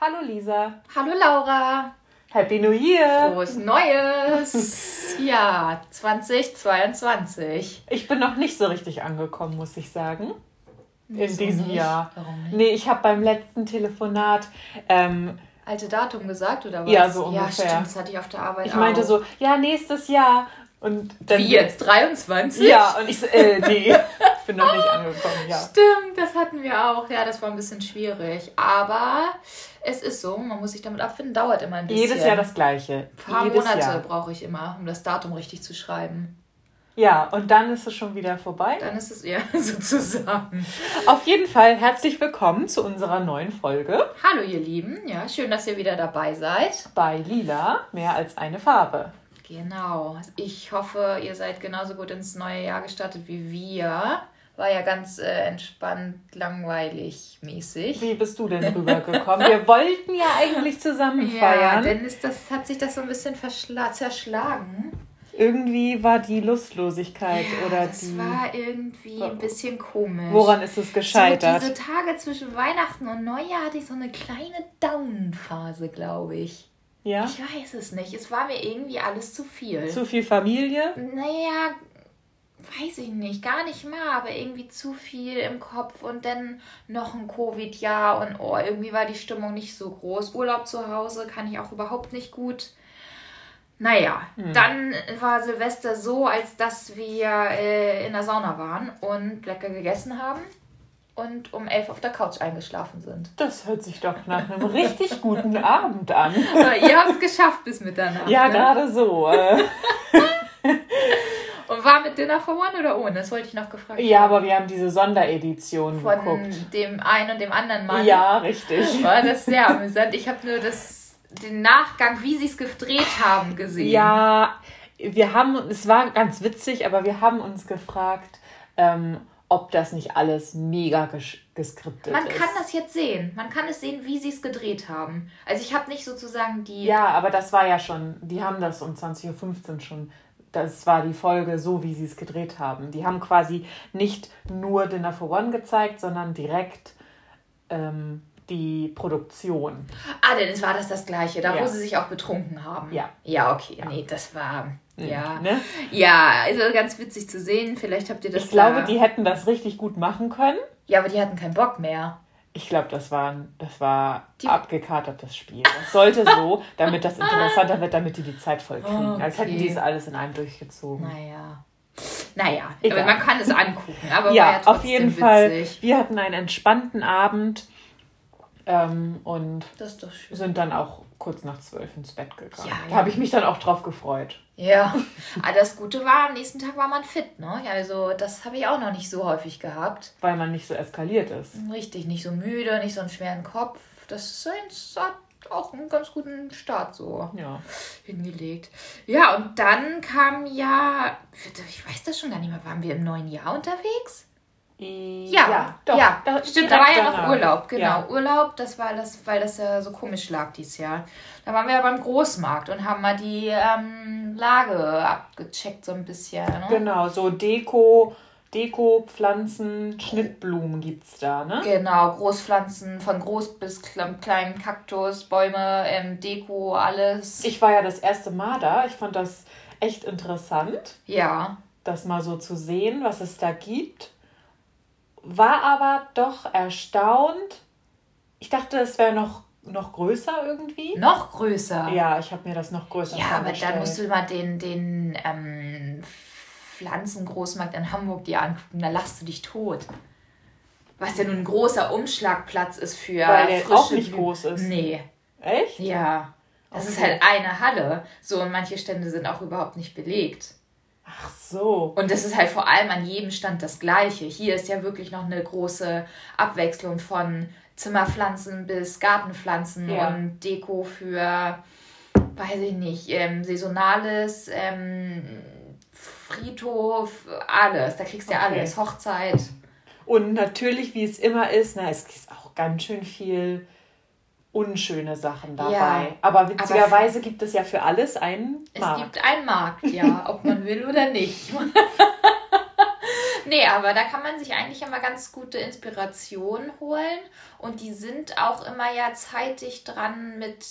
Hallo Lisa. Hallo Laura. Happy New Year. Frohes Neues. ja, 2022. Ich bin noch nicht so richtig angekommen, muss ich sagen. In Wieso diesem nicht? Jahr. Warum nicht? Nee, ich habe beim letzten Telefonat, ähm, Alte Datum gesagt oder was? Ja, so Ja, ungefähr. stimmt, das hatte ich auf der Arbeit ich meinte auch. so, ja, nächstes Jahr. Und dann, Wie jetzt? 23? Ja, und ich so, äh, nee, bin noch nicht angekommen, ja. Stimmt, das hatten wir auch. Ja, das war ein bisschen schwierig. Aber es ist so, man muss sich damit abfinden. Dauert immer ein bisschen. Jedes Jahr das Gleiche. Ein paar Jedes Monate brauche ich immer, um das Datum richtig zu schreiben. Ja, und dann ist es schon wieder vorbei. Dann ist es ja sozusagen. Auf jeden Fall herzlich willkommen zu unserer neuen Folge Hallo, ihr Lieben. Ja, schön, dass ihr wieder dabei seid. bei Lila, mehr als eine Farbe. Genau. Ich hoffe, ihr seid genauso gut ins neue Jahr gestartet wie wir. War ja ganz äh, entspannt, langweilig mäßig. Wie bist du denn rübergekommen? Wir wollten ja eigentlich zusammen Ja, feiern. denn ist das, hat sich das so ein bisschen zerschlagen. Irgendwie war die Lustlosigkeit oder das die. war irgendwie ein bisschen komisch. Woran ist es gescheitert? So diese Tage zwischen Weihnachten und Neujahr hatte ich so eine kleine Down-Phase, glaube ich. ja? Ich weiß es nicht. Es war mir irgendwie alles zu viel. Zu viel Familie? Naja, weiß ich nicht, gar nicht mal, aber irgendwie zu viel im Kopf und dann noch ein Covid-Jahr und oh, irgendwie war die Stimmung nicht so groß. Urlaub zu Hause kann ich auch überhaupt nicht gut. Naja, dann war Silvester so, als dass wir äh, in der Sauna waren und lecker gegessen haben und um elf auf der Couch eingeschlafen sind. Das hört sich doch nach einem richtig guten Abend an. Aber ihr habt es geschafft bis Mitternacht. Ja, ne? gerade so. Und war mit Dinner for One oder ohne? Das wollte ich noch gefragt ja, aber wir haben diese Sonderedition von geguckt. dem einen und dem anderen Mann. Ja, richtig. War das sehr amüsant. Ich habe nur das, den Nachgang, wie sie es gedreht haben, gesehen. Ja, wir haben, es war ganz witzig, aber wir haben uns gefragt, ähm, ob das nicht alles mega ges geskriptet Man ist. kann das jetzt sehen. Man kann es sehen, wie sie es gedreht haben. Also ich habe nicht sozusagen die. Ja, aber das war ja schon, die haben das um 20.15 Uhr schon, das war die Folge so, wie sie es gedreht haben. Die haben quasi nicht nur Dinner for One gezeigt, sondern direkt ähm, die Produktion. Ah, denn es war das das gleiche, da Ja. wo sie sich auch betrunken haben. Ja. Ja, okay. Nee, das war. Ja. Ne? Ja, also ganz witzig zu sehen. Vielleicht habt ihr das. Ich glaube, die hätten das richtig gut machen können. Ja, aber die hatten keinen Bock mehr. Ich glaube, das war, das war Die- abgekatertes Spiel. Das sollte so, damit das interessanter wird, damit die die Zeit voll kriegen. Oh, Als hätten okay. die es alles in einem durchgezogen. Naja. Naja, Egal. aber man kann es angucken. Aber ja, ja auf jeden witzig. Fall. Wir hatten einen entspannten Abend ähm, und Das sind dann auch kurz nach zwölf ins Bett gegangen. Ja, da ja. habe ich mich dann auch drauf gefreut. Ja, aber das Gute war, am nächsten Tag war man fit, ne? Also das habe ich auch noch nicht so häufig gehabt. Weil man nicht so eskaliert ist. Richtig, nicht so müde, nicht so einen schweren Kopf. Das hat auch einen ganz guten Start so Ja. hingelegt. Ja, und dann kam ja, ich weiß das schon gar nicht mehr, waren wir im neuen Jahr unterwegs? Ja, doch. ja, Da- stimmt, da war ja noch. Urlaub, genau. Ja. Urlaub, das war das, weil das ja so komisch lag dieses Jahr. Da waren wir ja beim Großmarkt und haben mal die ähm, Lage abgecheckt so ein bisschen. Ne? Genau, so Deko, Deko, Pflanzen, Schnittblumen gibt's da, ne? Genau, Großpflanzen von groß bis kle- kleinen Kaktus, Bäume, ähm, Deko, alles. Ich war ja das erste Mal da. Ich fand das echt interessant, ja, das mal so zu sehen, was es da gibt. War aber doch erstaunt. Ich dachte, es wäre noch, noch größer irgendwie. noch größer. Ja, ich habe mir das noch größer Ja, aber dann musst du mal den, den ähm, Pflanzengroßmarkt in Hamburg dir angucken, da lachst du dich tot. Was ja nun ein großer Umschlagplatz ist für Weil der frische auch nicht groß ist. Nee, Echt? ja. Das ist Okay. halt eine Halle. So, und manche Stände sind auch überhaupt nicht belegt. Ach so. Und das ist halt vor allem an jedem Stand das Gleiche. Hier ist ja wirklich noch eine große Abwechslung von Zimmerpflanzen bis Gartenpflanzen Ja. und Deko für, weiß ich nicht, ähm, Saisonales, ähm, Friedhof, alles. Da kriegst du ja Okay. alles. Hochzeit. Und natürlich, wie es immer ist, na, es ist auch ganz schön viel unschöne Sachen dabei. Ja, aber witzigerweise gibt es ja für alles einen Es Markt. gibt einen Markt, ja, ob man will oder nicht. nee, aber da kann man sich eigentlich immer ganz gute Inspiration holen. Und die sind auch immer ja zeitig dran mit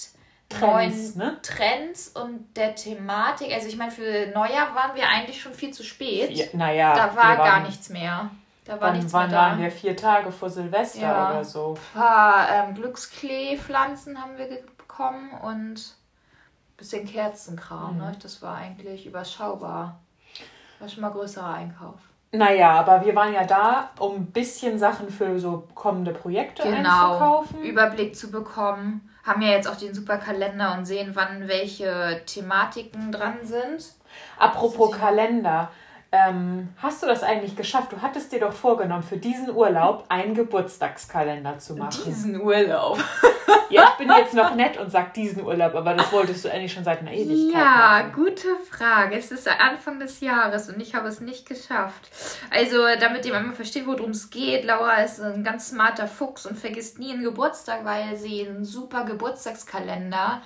Trends, neuen ne? Trends und der Thematik. Also ich meine, für Neujahr waren wir eigentlich schon viel zu spät. Ja, naja. Da war gar nichts mehr. Da war nichts wann mehr da. waren wir? Vier Tage vor Silvester ja. oder so. Ein paar ähm, Glücksklee-Pflanzen haben wir bekommen und ein bisschen Kerzenkram. Mhm. Ne? Das war eigentlich überschaubar. War schon mal größerer Einkauf. Naja, aber wir waren ja da, um ein bisschen Sachen für so kommende Projekte genau, einzukaufen. Überblick zu bekommen. Haben ja jetzt auch den super Kalender und sehen, wann welche Thematiken dran sind. Apropos Kalender. Ähm, hast du das eigentlich geschafft? Du hattest dir doch vorgenommen, für diesen Urlaub einen Geburtstagskalender zu machen. Diesen Urlaub? ja, ich bin jetzt noch nett und sag diesen Urlaub, aber das wolltest du eigentlich schon seit einer Ewigkeit. Ja, machen. gute Frage. Es ist Anfang des Jahres und ich habe es nicht geschafft. Also, damit ihr mal versteht, worum es geht, Laura ist ein ganz smarter Fuchs und vergisst nie einen Geburtstag, weil sie einen super Geburtstagskalender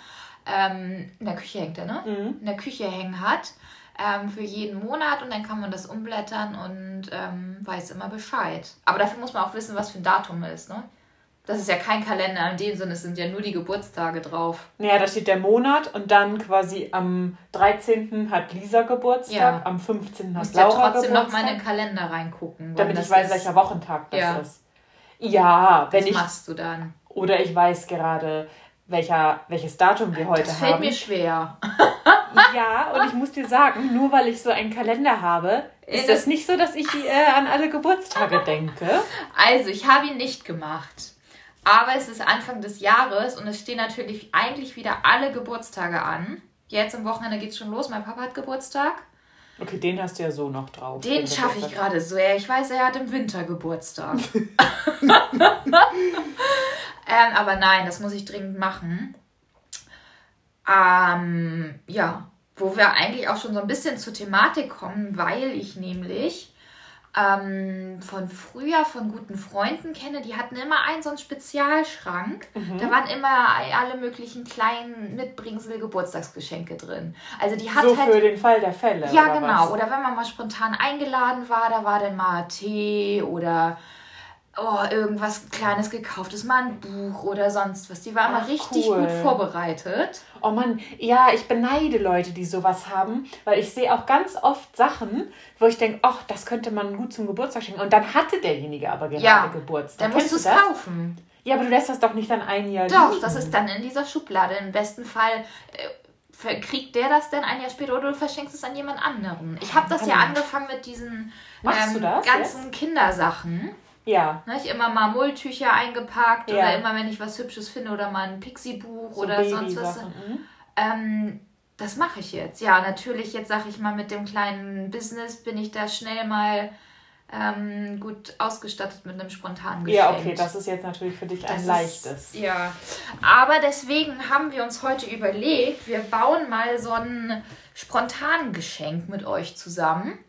ähm, in der Küche hängt, ne? Mhm. In der Küche hängen hat ähm, für jeden Monat und dann kann man das umblättern und ähm, weiß immer Bescheid. Aber dafür muss man auch wissen, was für ein Datum ist, ne? Das ist ja kein Kalender in dem Sinne, es sind ja nur die Geburtstage drauf. Naja, da steht der Monat und dann quasi am 13. hat Lisa Geburtstag, ja. am 15. hat Laura ja trotzdem noch mal in den Kalender reingucken. Damit ich weiß, ist. welcher Wochentag das ja. ist. Ja, wenn Was ich. Was machst du dann? Oder ich weiß gerade, welcher, welches Datum wir heute haben. Das fällt mir schwer. ja, und ich muss dir sagen, nur weil ich so einen Kalender habe, ist es nicht so, dass ich äh, an alle Geburtstage denke. Also, ich habe ihn nicht gemacht. Aber es ist Anfang des Jahres und es stehen natürlich eigentlich wieder alle Geburtstage an. Jetzt am Wochenende geht es schon los. Mein Papa hat Geburtstag. Okay, den hast du ja so noch drauf. Den schaffe ich gerade so. Ja, ich weiß, er hat im Winter Geburtstag. Ähm, aber nein, das muss ich dringend machen. Ähm, ja, wo wir eigentlich auch schon so ein bisschen zur Thematik kommen, weil ich nämlich ähm, von früher von guten Freunden kenne, die hatten immer einen so einen Spezialschrank. Mhm. Da waren immer alle möglichen kleinen Mitbringsel Geburtstagsgeschenke drin. Also die hat so halt, für den Fall der Fälle. Ja, oder genau. Was? Oder wenn man mal spontan eingeladen war, da war dann mal Tee oder oh, irgendwas Kleines gekauftes, mal ein Buch oder sonst was. Die war immer richtig cool. gut vorbereitet. Oh Mann, ja, ich beneide Leute, die sowas haben, weil ich sehe auch ganz oft Sachen, wo ich denke, ach, das könnte man gut zum Geburtstag schenken. Und dann hatte derjenige aber gerade ja, Geburtstag. Dann musst du es kaufen. Ja, aber du lässt das doch nicht dann ein Jahr Doch, liegen. das ist dann in dieser Schublade. Im besten Fall äh, kriegt der das denn ein Jahr später oder du verschenkst es an jemand anderen. Ich habe das ja angefangen mit diesen ähm, ganzen jetzt? Kindersachen. Ja. Ne, ich immer mal Mulltücher eingepackt ja. oder immer, wenn ich was Hübsches finde oder mal ein Pixie-Buch so oder sonst was. Mhm. Ähm, das mache ich jetzt. Ja, natürlich, jetzt sage ich mal, mit dem kleinen Business bin ich da schnell mal ähm, gut ausgestattet mit einem spontanen Geschenk. Ja, okay, das ist jetzt natürlich für dich das ein leichtes. Ist, ja, aber deswegen haben wir uns heute überlegt, wir bauen mal so ein spontanes Geschenk mit euch zusammen.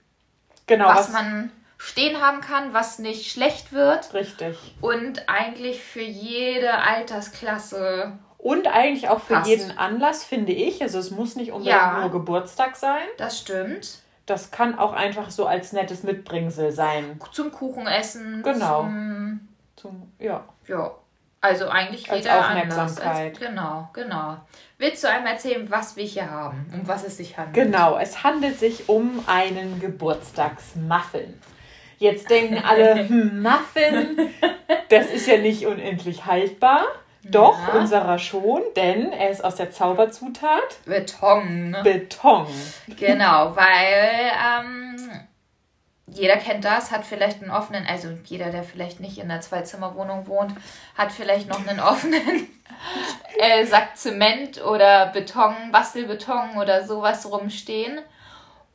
Genau. Was, was man stehen haben kann, was nicht schlecht wird. Richtig. Und eigentlich für jede Altersklasse. Und eigentlich auch für passt. jeden Anlass, finde ich. Also es muss nicht unbedingt ja, nur Geburtstag sein. Das stimmt. Das kann auch einfach so als nettes Mitbringsel sein. Zum Kuchenessen. Genau. Zum, zum ja. Ja. Also eigentlich als jeder Aufmerksamkeit. Als, genau, genau. Willst du einmal erzählen, was wir hier haben, um was es sich handelt? Genau, es handelt sich um einen Geburtstagsmuffin. Jetzt denken alle, hm, Muffin, das ist ja nicht unendlich haltbar. Doch, ja. unserer schon, denn er ist aus der Zauberzutat Beton. Beton. Genau, weil ähm, jeder kennt das, hat vielleicht einen offenen, also jeder, der vielleicht nicht in einer Zwei-Zimmer-Wohnung wohnt, hat vielleicht noch einen offenen äh, Sack Zement oder Beton, Bastelbeton oder sowas rumstehen.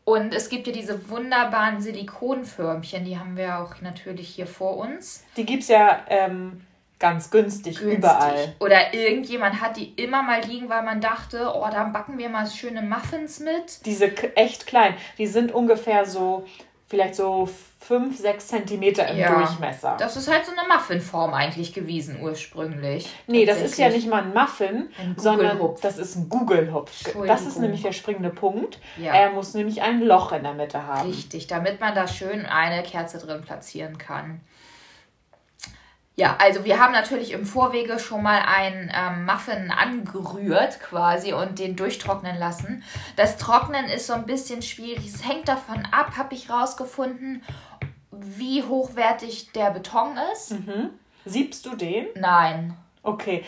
Und es gibt ja diese wunderbaren Silikonförmchen, die haben wir auch natürlich hier vor uns. Die gibt es ja ähm, ganz günstig, günstig, überall. Oder irgendjemand hat die immer mal liegen, weil man dachte, oh, da backen wir mal schöne Muffins mit. Diese echt klein, die sind ungefähr so, vielleicht so 5, 6 Zentimeter im Ja. Durchmesser. Das ist halt so eine Muffinform eigentlich gewesen ursprünglich. nee, das ist ja nicht mal ein Muffin, Ein sondern das ist ein Gugelhupf. Das ist nämlich der springende Punkt. Ja. Er muss nämlich ein Loch in der Mitte haben. Richtig, damit man da schön eine Kerze drin platzieren kann. Ja, also wir haben natürlich im Vorwege schon mal einen ähm, Muffin angerührt quasi und den durchtrocknen lassen. Das Trocknen ist so ein bisschen schwierig. Es hängt davon ab, habe ich rausgefunden, wie hochwertig der Beton ist. Mhm. Siebst du den? Nein. Okay.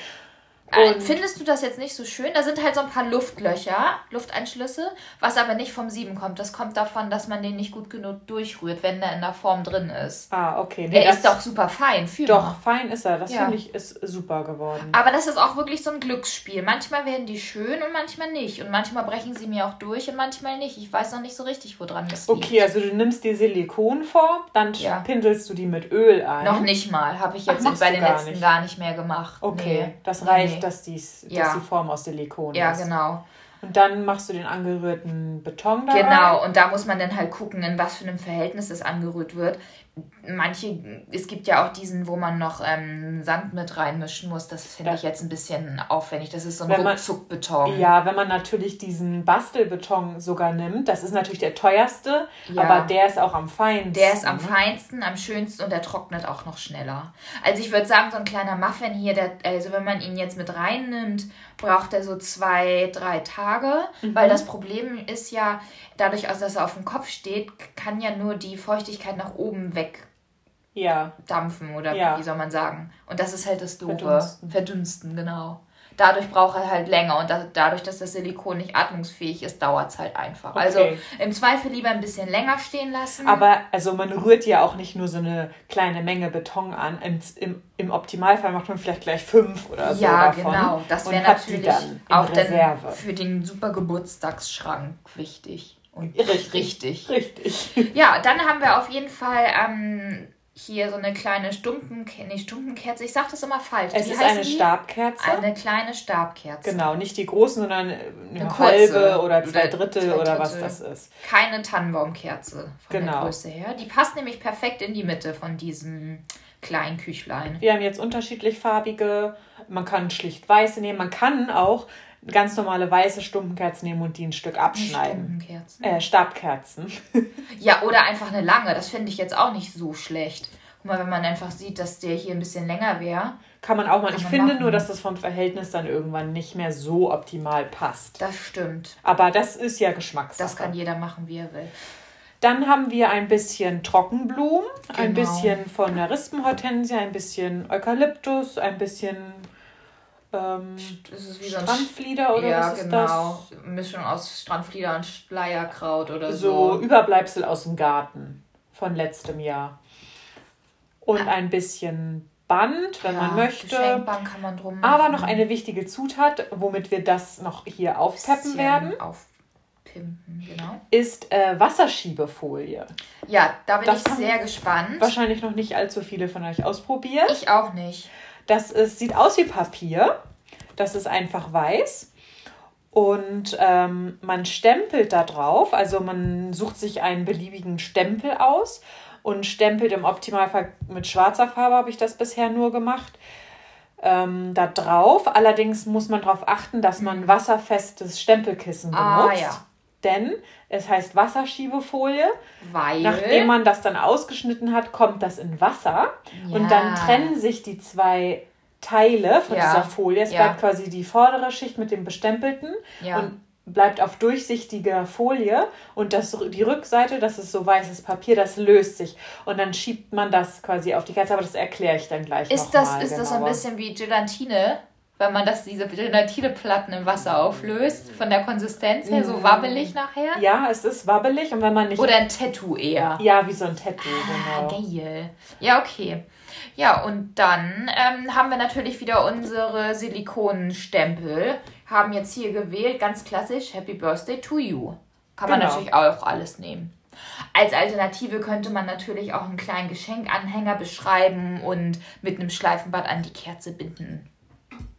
Äh, Und- Findest du das jetzt nicht so schön? Da sind halt so ein paar Luftlöcher, Lufteinschlüsse, was aber nicht vom Sieben kommt. Das kommt davon, dass man den nicht gut genug durchrührt, wenn der in der Form drin ist. Ah, okay. Nee, Er das- ist doch super fein, fühlbar. Doch, fein ist er. Das Ja. finde ich ist super geworden. Aber das ist auch wirklich so ein Glücksspiel. Manchmal werden die schön und manchmal nicht. Und manchmal brechen sie mir auch durch und manchmal nicht. Ich weiß noch nicht so richtig, woran das liegt. Okay, also du nimmst die Silikonform, dann Ja. pinselst du die mit Öl ein. Noch nicht mal. Habe ich Ach, jetzt machst bei den letzten nicht. gar nicht mehr gemacht. Okay, Nee. das reicht, nee. Dass, die's, Ja. dass die Form aus Silikon Ja, ist. genau. Und dann machst du den angerührten Beton da Genau, rein. und da muss man dann halt gucken, in was für einem Verhältnis es angerührt wird. Manche, es gibt ja auch diesen, wo man noch ähm, Sand mit reinmischen muss. Das finde Ja. ich jetzt ein bisschen aufwendig. Das ist so ein Wenn man- Ruckzuckbeton. Ja, wenn man natürlich diesen Bastelbeton sogar nimmt, das ist natürlich der teuerste, Ja. aber der ist auch am feinsten. Der ist am ne? feinsten, am schönsten und der trocknet auch noch schneller. Also ich würde sagen, so ein kleiner Muffin hier, der, also wenn man ihn jetzt mit reinnimmt, braucht er so zwei, drei Tage. Mhm. Weil das Problem ist ja, dadurch, dass er auf dem Kopf steht, kann ja nur die Feuchtigkeit nach oben Ja, wegdampfen oder Ja. wie soll man sagen. Und das ist halt das Doofe. Verdunsten. Verdunsten, genau. Dadurch braucht er halt länger und da, dadurch, dass das Silikon nicht atmungsfähig ist, dauert es halt einfach. Also Okay. im Zweifel lieber ein bisschen länger stehen lassen. aber also man rührt ja auch nicht nur so eine kleine Menge Beton an. Im, im, im Optimalfall macht man vielleicht gleich fünf oder so ja, davon. genau. Das wäre natürlich dann auch dann Reserve. für den super Geburtstagsschrank wichtig. Und Richtig. richtig. Richtig. Ja, dann haben wir auf jeden Fall ähm, hier so eine kleine Stumpenkerze. Nee, Stumpenkerze. Ich sag das immer falsch. Es Wie ist eine die? Stabkerze. Eine kleine Stabkerze. Genau, nicht die großen, sondern eine, Eine halbe oder zwei Drittel zwei oder was das ist. Keine Tannenbaumkerze von Genau. der Größe her. Die passt nämlich perfekt in die Mitte von diesem kleinen Küchlein. Wir haben jetzt unterschiedlich farbige. Man kann schlicht weiße nehmen. Man kann auch ganz normale weiße Stumpenkerzen nehmen und die ein Stück abschneiden. Stumpenkerzen. Äh, Stabkerzen. Ja, oder einfach eine lange. Das finde ich jetzt auch nicht so schlecht. Guck mal, wenn man einfach sieht, dass der hier ein bisschen länger wäre. Kann man auch mal. Ich finde machen. nur, dass das vom Verhältnis dann irgendwann nicht mehr so optimal passt. Das stimmt. Aber das ist ja Geschmackssache. Das kann jeder machen, wie er will. Dann haben wir ein bisschen Trockenblumen, ein Genau. bisschen von der Rispenhortensie, ein bisschen Eukalyptus, ein bisschen ähm, Das Strandflieder oder ja, was ist genau. Mischung aus Strandflieder und Schleierkraut oder das? so. So Überbleibsel aus dem Garten von letztem Jahr. Und ein bisschen Band, wenn Ja, man möchte. Kann man drum Aber noch eine wichtige Zutat, womit wir das noch hier aufpeppen werden, Aufpimpen, genau. ist äh, Wasserschiebefolie. Ja, da bin Das ich sehr gespannt. Wahrscheinlich noch nicht allzu viele von euch ausprobiert. Ich auch nicht. Das ist, sieht aus wie Papier. Das ist einfach weiß. Und ähm, man stempelt da drauf. Also man sucht sich einen beliebigen Stempel aus und stempelt im Optimalfall mit schwarzer Farbe, habe ich das bisher nur gemacht. Ähm, da drauf. Allerdings muss man darauf achten, dass man wasserfestes Stempelkissen benutzt. Ah, ja. Denn es heißt Wasserschiebefolie. Weil. Nachdem man das dann ausgeschnitten hat, kommt das in Wasser. Und dann Ja. trennen sich die zwei Teile von Ja. dieser Folie. Es Ja. bleibt quasi die vordere Schicht mit dem bestempelten Ja. und bleibt auf durchsichtiger Folie. Und das, die Rückseite, das ist so weißes Papier, das löst sich. Und dann schiebt man das quasi auf die Kerze. Aber das erkläre ich dann gleich Ist noch das, mal ist das so ein genauer. bisschen wie Gelatine, wenn man das, diese Gelatineplatten im Wasser auflöst? Von der Konsistenz her, so wabbelig nachher? Ja, es ist wabbelig und wenn man nicht... Oder ein Tattoo eher? ja, wie so ein Tattoo, Ah, genau. geil. Ja, okay. Ja, und dann ähm, haben wir natürlich wieder unsere Silikonenstempel. Haben jetzt hier gewählt, ganz klassisch, Happy Birthday to you. Kann man Genau. natürlich auch alles nehmen. Als Alternative könnte man natürlich auch einen kleinen Geschenkanhänger beschreiben und mit einem Schleifenbad an die Kerze binden.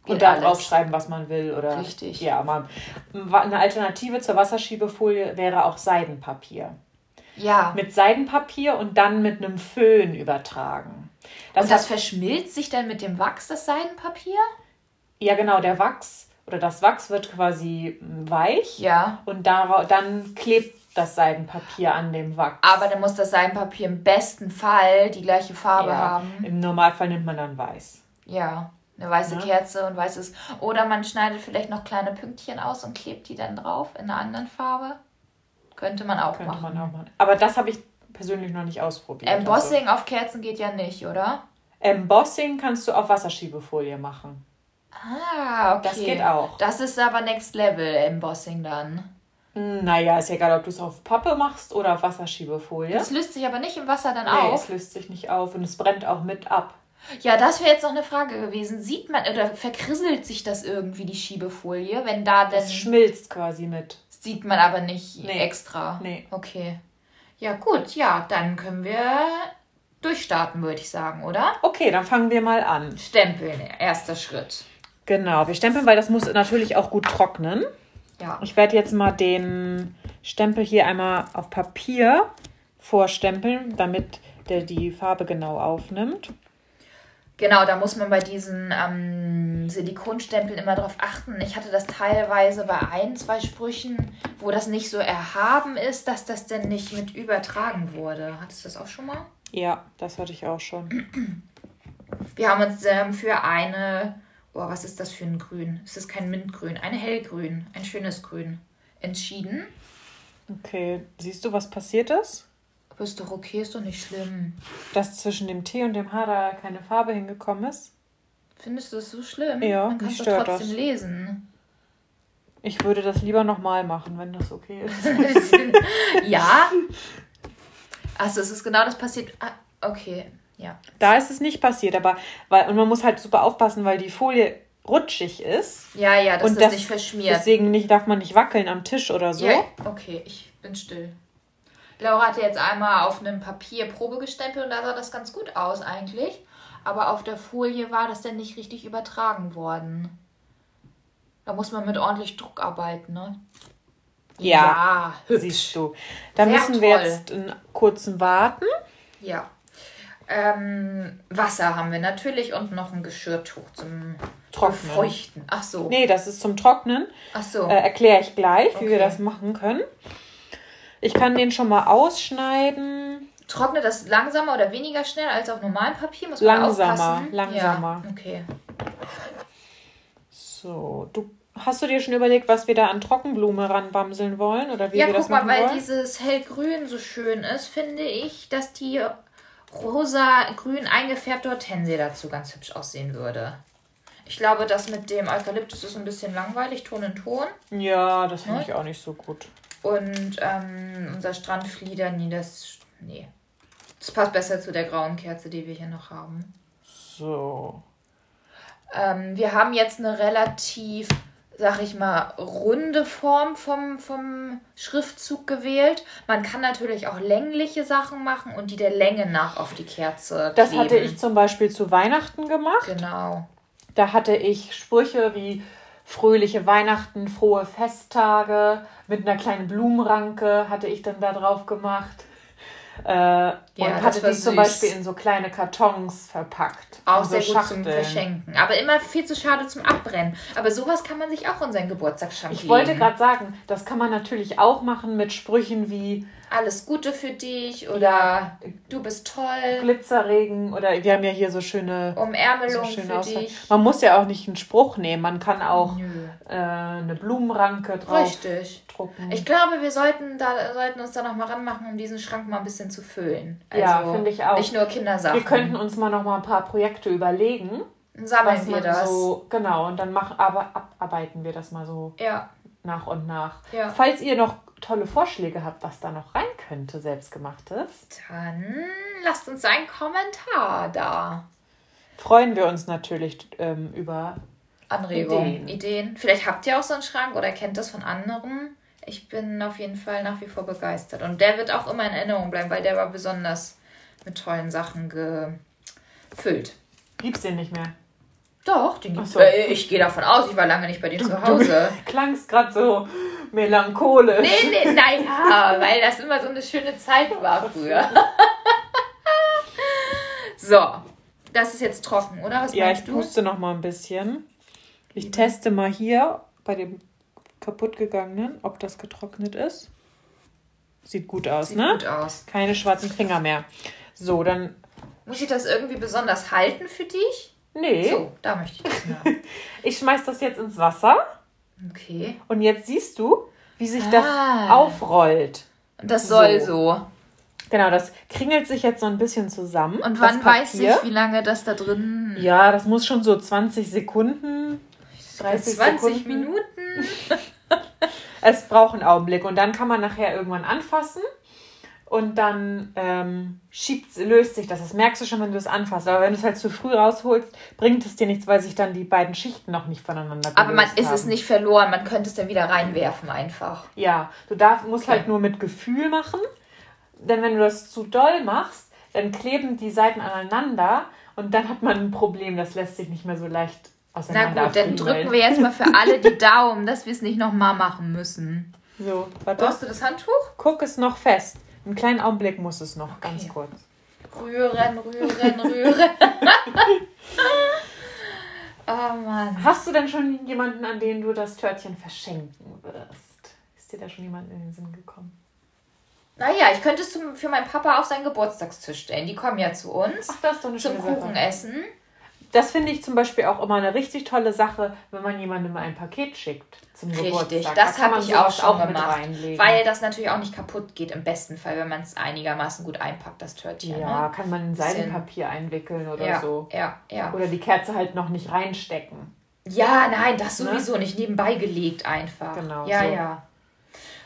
Geht Und da draufschreiben, was man will. Oder, Richtig. Ja, man, eine Alternative zur Wasserschiebefolie wäre auch Seidenpapier. Ja. mit Seidenpapier und dann mit einem Föhn übertragen. Das und das hat- verschmilzt sich dann mit dem Wachs, das Seidenpapier? ja, genau, der Wachs oder das Wachs wird quasi mm, weich Ja. und dara- dann klebt das Seidenpapier an dem Wachs. Aber dann muss das Seidenpapier im besten Fall die gleiche Farbe ja, haben. Im Normalfall nimmt man dann weiß. Ja. Eine weiße Ja. Kerze und weißes. Oder man schneidet vielleicht noch kleine Pünktchen aus und klebt die dann drauf in einer anderen Farbe. Könnte man auch Könnte machen. man auch machen. Aber das habe ich persönlich noch nicht ausprobiert. Embossing auf Kerzen geht ja nicht, oder? Also, Embossing kannst du auf Wasserschiebefolie machen. Ah, okay. Das geht auch. Das ist aber Next Level Embossing dann. Hm, Naja, ist ja egal, ob du es auf Pappe machst oder auf Wasserschiebefolie. Das löst sich aber nicht im Wasser dann nee, auf. es löst sich nicht auf und es brennt auch mit ab. Ja, das wäre jetzt noch eine Frage gewesen. Sieht man oder verkrisselt sich das irgendwie, die Schiebefolie? Wenn da denn. Es schmilzt quasi mit. Sieht man aber nicht Nee. extra. Nee. Okay. Ja, gut, ja, dann können wir durchstarten, würde ich sagen, oder? Okay, dann fangen wir mal an. Stempeln, erster Schritt. Genau, wir stempeln, weil das muss natürlich auch gut trocknen. Ja. Ich werde jetzt mal den Stempel hier einmal auf Papier vorstempeln, damit der die Farbe genau aufnimmt. Genau, da muss man bei diesen ähm, Silikonstempeln immer drauf achten. Ich hatte das teilweise bei ein, zwei Sprüchen, wo das nicht so erhaben ist, dass das denn nicht mit übertragen wurde. Hattest du das auch schon mal? Ja, das hatte ich auch schon. Wir haben uns ähm, für eine, oh, was ist das für ein Grün? Es ist kein Mintgrün, ein hellgrün, ein schönes Grün entschieden. Okay, siehst du, was passiert ist? Ist doch okay, ist doch nicht schlimm. Dass zwischen dem T und dem H da keine Farbe hingekommen ist? Findest du das so schlimm? Ja, Man kann mich stört trotzdem das. lesen. Ich würde das lieber nochmal machen, wenn das okay ist. ja. Achso, es ist genau das passiert. Ah, okay, ja. Da ist es nicht passiert, aber weil, und man muss halt super aufpassen, weil die Folie rutschig ist. Ja, ja, dass Und das, das- nicht verschmiert. Deswegen nicht, darf man nicht wackeln am Tisch oder so. Ja, okay, ich bin still. Laura hatte jetzt einmal auf einem Papier Probe gestempelt und da sah das ganz gut aus eigentlich. Aber auf der Folie war das dann nicht richtig übertragen worden. Da muss man mit ordentlich Druck arbeiten, ne? Ja, hübsch. Siehst du. Sehr müssen wir toll. jetzt einen kurzen warten. Ja. Ähm, Wasser haben wir natürlich und noch ein Geschirrtuch zum Trocknen. Befeuchten. Ach so. Nee, das ist zum Trocknen. Ach so. Äh, Erkläre ich gleich, wie wir Okay. das machen können. Ich kann den schon mal ausschneiden. Trocknet das langsamer oder weniger schnell als auf normalem Papier? Muss man Langsamer, aufpassen? langsamer. Ja, okay. So, du hast du dir schon überlegt, was wir da an Trockenblume ranbamseln wollen oder wie ja, wir das guck mal, machen weil wollen? dieses hellgrün so schön ist, finde ich, dass die rosa-grün eingefärbte Hortensie dazu ganz hübsch aussehen würde. Ich glaube, das mit dem Eukalyptus ist ein bisschen langweilig, Ton in Ton. ja, das finde Ne? ich auch nicht so gut. Und ähm, unser Strandflieder, nee, das. Nee. Das passt besser zu der grauen Kerze, die wir hier noch haben. So. Ähm, wir haben jetzt eine relativ, sag ich mal, runde Form vom, vom Schriftzug gewählt. Man kann natürlich auch längliche Sachen machen und die der Länge nach auf die Kerze Das kleben. hatte ich zum Beispiel zu Weihnachten gemacht. Genau. Da hatte ich Sprüche wie fröhliche Weihnachten, frohe Festtage mit einer kleinen Blumenranke hatte ich dann da drauf gemacht. Äh, und das hatte die zum süß. Beispiel in so kleine Kartons verpackt. Auch in so sehr gut zum. Verschenken. Aber immer viel zu schade zum Abbrennen. Aber sowas kann man sich auch in seinen Geburtstagsschrank Ich wollte gerade sagen, das kann man natürlich auch machen mit Sprüchen wie Alles Gute für dich oder Ja. du bist toll, Glitzerregen oder wir haben ja hier so schöne, so Umärmelung schöne für Auswahl. dich. Man muss ja auch nicht einen Spruch nehmen, man kann auch äh, eine Blumenranke drauf Richtig. drucken. Ich glaube, wir sollten, da, sollten uns da noch mal ranmachen, um diesen Schrank mal ein bisschen zu füllen. Also Ja, finde ich auch. Nicht nur Kindersachen. wir könnten uns mal noch mal ein paar Projekte überlegen. Dann sammeln wir das. so genau und dann mach, aber abarbeiten wir das mal so Ja, nach und nach. Ja. Falls ihr noch tolle Vorschläge habt, was da noch rein könnte, selbstgemachtes, dann lasst uns einen Kommentar da. freuen wir uns natürlich ähm, über Anregungen, Ideen. Ideen. Vielleicht habt ihr auch so einen Schrank oder kennt das von anderen. Ich bin auf jeden Fall nach wie vor begeistert. Und der wird auch immer in Erinnerung bleiben, weil der war besonders mit tollen Sachen gefüllt. Gibt's den nicht mehr. Doch, den gibt's. So. Äh, ich gehe davon aus, ich war lange nicht bei dir zu Hause. Du klangst gerade so Melancholisch. Nee, nee, naja, weil das immer so eine schöne Zeit war früher. so, das ist jetzt trocken, oder? Was ja, ich du? puste noch mal ein bisschen. Ich teste mal hier bei dem kaputtgegangenen, ob das getrocknet ist. Sieht gut aus, Sieht ne? gut aus. Keine schwarzen Finger mehr. So, dann. Muss ich das irgendwie besonders halten für dich? Nee. So, da möchte ich das haben. Ich schmeiß das jetzt ins Wasser. Okay. Und jetzt siehst du, wie sich das Ah. aufrollt. Das soll So. so. Genau, das kringelt sich jetzt so ein bisschen zusammen. Und wann weiß ich, wie lange das da drin Ja, das muss schon so 20 Sekunden, 30 20 Sekunden. Minuten? Es braucht einen Augenblick und dann kann man nachher irgendwann anfassen und dann ähm, schiebt, löst sich das. Das merkst du schon, wenn du es anfasst. Aber wenn du es halt zu früh rausholst, bringt es dir nichts, weil sich dann die beiden Schichten noch nicht voneinander Aber man gelöst ist es haben. nicht verloren, man könnte es dann wieder reinwerfen einfach. Ja, du darf, musst Okay. halt nur mit Gefühl machen. Denn wenn du das zu doll machst, dann kleben die Seiten aneinander und dann hat man ein Problem. Das lässt sich nicht mehr so leicht Na auseinander. gut, dann drücken wir jetzt mal für alle die Daumen, dass wir es nicht nochmal machen müssen. So, warte. Brauchst du das Handtuch? Guck es noch fest. Einen kleinen Augenblick muss es noch, ganz Okay. kurz. Rühren, rühren, rühren. oh Mann. Hast du denn schon jemanden, an den du das Törtchen verschenken wirst? Ist dir da schon jemand in den Sinn gekommen? Naja, ich könnte es für meinen Papa auf seinen Geburtstagstisch stellen. Die kommen ja zu uns Ach, das ist doch eine zum schöne Kuchen Sache. Das finde ich zum Beispiel auch immer eine richtig tolle Sache, wenn man jemandem ein Paket schickt zum Richtig, Geburtstag. das Da habe ich auch schon mit gemacht. reinlegen. Weil das natürlich auch nicht kaputt geht, im besten Fall, wenn man es einigermaßen gut einpackt, das Törtchen. ja, Ne? kann man in Seidenpapier einwickeln oder Ja, so. ja, ja. Oder die Kerze halt noch nicht reinstecken. Ja, nein, das Ne? sowieso nicht nebenbei gelegt einfach. Genau, Ja, so. ja.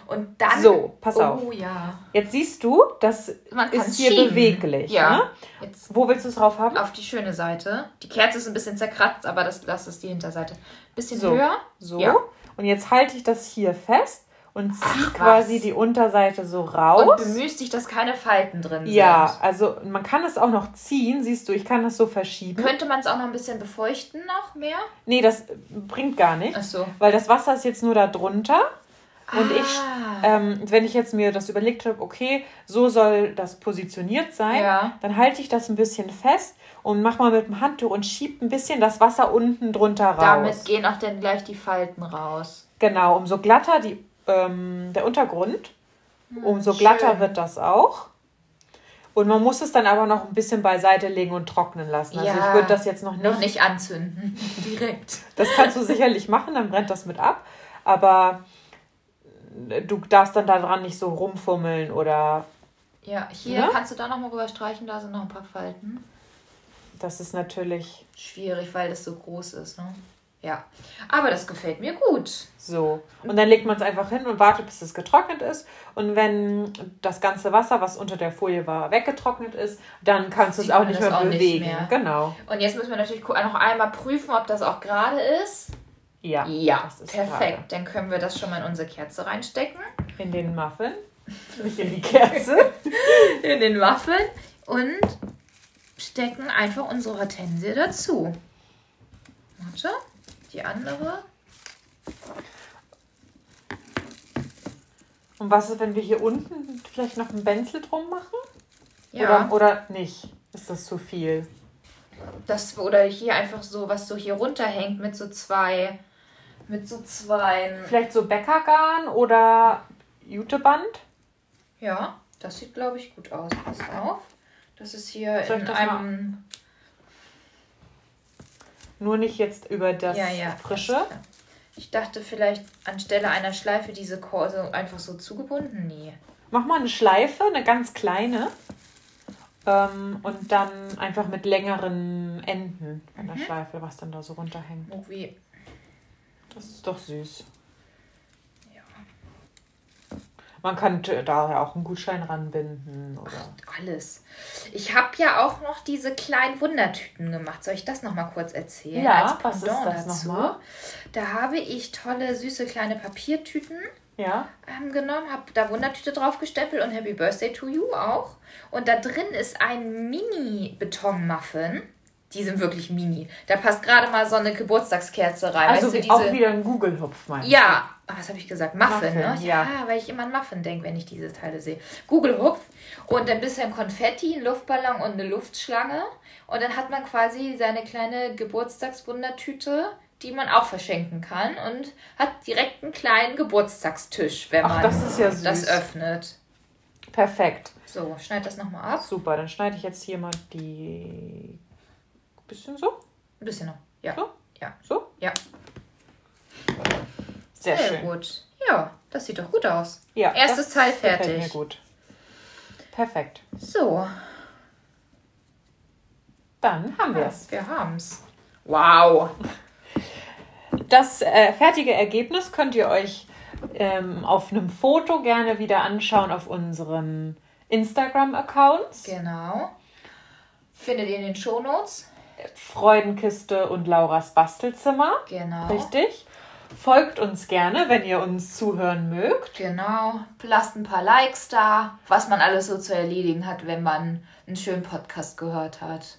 Und dann. So, pass auf. Oh ja. Jetzt siehst du, das Man ist hier schieben. beweglich. Ja. Ne? Jetzt Wo willst du es drauf haben? auf die schöne Seite. Die Kerze ist ein bisschen zerkratzt, aber das, das ist die Hinterseite. Bisschen So. höher. So. Ja. Und jetzt halte ich das hier fest und ziehe Ach, quasi die Unterseite so Und raus. bemühst dich, dass keine Falten drin Ja, sind. also man kann es auch noch ziehen, siehst du, ich kann das so verschieben. Könnte man es auch noch ein bisschen befeuchten noch mehr? Nee, das bringt gar nichts, Achso. weil das Wasser ist jetzt nur da drunter. Und ich, Ah. ähm, wenn ich jetzt mir das überlegt habe, okay, so soll das positioniert sein, Ja. dann halte ich das ein bisschen fest und mach mal mit dem Handtuch und schieb ein bisschen das Wasser unten drunter raus. Damit gehen auch dann gleich die Falten raus. Genau, umso glatter die, ähm, der Untergrund, umso glatter Hm, schön. wird das auch. Und man muss es dann aber noch ein bisschen beiseite legen und trocknen lassen. Also Ja, ich würde das jetzt noch nicht, Noch nicht anzünden. Direkt. Das kannst du sicherlich machen, dann brennt das mit ab. Aber du darfst dann daran nicht so rumfummeln oder Ja, hier Ne? kannst du da nochmal rüber streichen, da sind noch ein paar Falten. das ist natürlich Schwierig, weil das so groß ist, ne? Ja. Aber das gefällt mir gut. so. Und dann legt man es einfach hin und wartet, bis es getrocknet ist. Und wenn das ganze Wasser, was unter der Folie war, weggetrocknet ist, dann kannst du es auch nicht mehr auch nicht bewegen. mehr. Genau. Und jetzt müssen wir natürlich noch einmal prüfen, ob das auch gerade ist. Ja. Ja, das ist perfekt. Dann können wir das schon mal in unsere Kerze reinstecken. gerade. In den Muffin. Nicht in die Kerze. In den Waffeln. Und stecken einfach unsere Hortensie dazu. Warte. Die andere. Und was ist, wenn wir hier unten vielleicht noch ein Benzel drum machen? Ja. Oder, oder nicht? Ist das zu viel? Das, oder hier einfach so, was so hier runterhängt mit so zwei. Mit so zwei. Vielleicht so Bäckergarn oder Juteband? Ja, das sieht, glaube ich, gut aus. Pass auf. Das ist hier Soll ich in das einem. Nur nicht jetzt über das ja, ja. Frische. klar. Ich dachte vielleicht anstelle einer Schleife diese Kurse einfach so zugebunden. Nee. Mach mal eine Schleife, eine ganz kleine. Ähm, und dann einfach mit längeren Enden an Mhm. der Schleife, was dann da so runterhängt. Irgendwie. Das ist doch süß. Ja. Man könnte daher auch einen Gutschein ranbinden. Oder Alles. Ich habe ja auch noch diese kleinen Wundertüten gemacht. Soll ich das noch mal kurz erzählen? Ja, was ist das dazu? noch? Da habe ich tolle, süße kleine Papiertüten ja, ähm, genommen, habe da Wundertüte drauf gestempelt und Happy Birthday to you auch. Und da drin ist ein Mini-Betonmuffin. Die sind wirklich mini. Da passt gerade mal so eine Geburtstagskerze rein. Also weißt du, auch wieder ein Google-Hupf, meinst du? Ja, ah, was habe ich gesagt? Muffin, Muffin, ne? ja. weil ich immer an Muffin denke, wenn ich diese Teile sehe. Google Hupf und ein bisschen Konfetti, ein Luftballon und eine Luftschlange. Und dann hat man quasi seine kleine Geburtstagswundertüte, die man auch verschenken kann und hat direkt einen kleinen Geburtstagstisch, wenn Ach, man das ist ja das öffnet. Perfekt. So, schneid das nochmal ab. Super, dann schneide ich jetzt hier mal die. Bisschen so? Ein bisschen noch. Ja. So? Ja. So? Ja. Sehr, Sehr schön. gut. Ja, das sieht doch gut aus. Ja, Erstes Teil gefällt fertig. Mir gut. Perfekt. So, Dann haben wir es. wir haben's. Wow. Das äh, fertige Ergebnis könnt ihr euch ähm, auf einem Foto gerne wieder anschauen auf unseren Instagram-Accounts. Genau. Findet ihr in den Shownotes. Freudenkiste und Lauras Bastelzimmer. Genau. Richtig. Folgt uns gerne, wenn ihr uns zuhören mögt. Genau. Lasst ein paar Likes da, was man alles so zu erledigen hat, wenn man einen schönen Podcast gehört hat.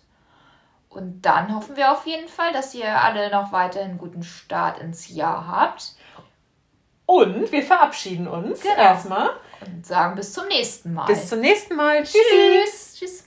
Und dann hoffen wir auf jeden Fall, dass ihr alle noch weiterhin einen guten Start ins Jahr habt. Und wir verabschieden uns Genau. erstmal. Und sagen bis zum nächsten Mal. Bis zum nächsten Mal. Tschüssi. Tschüss. Tschüss.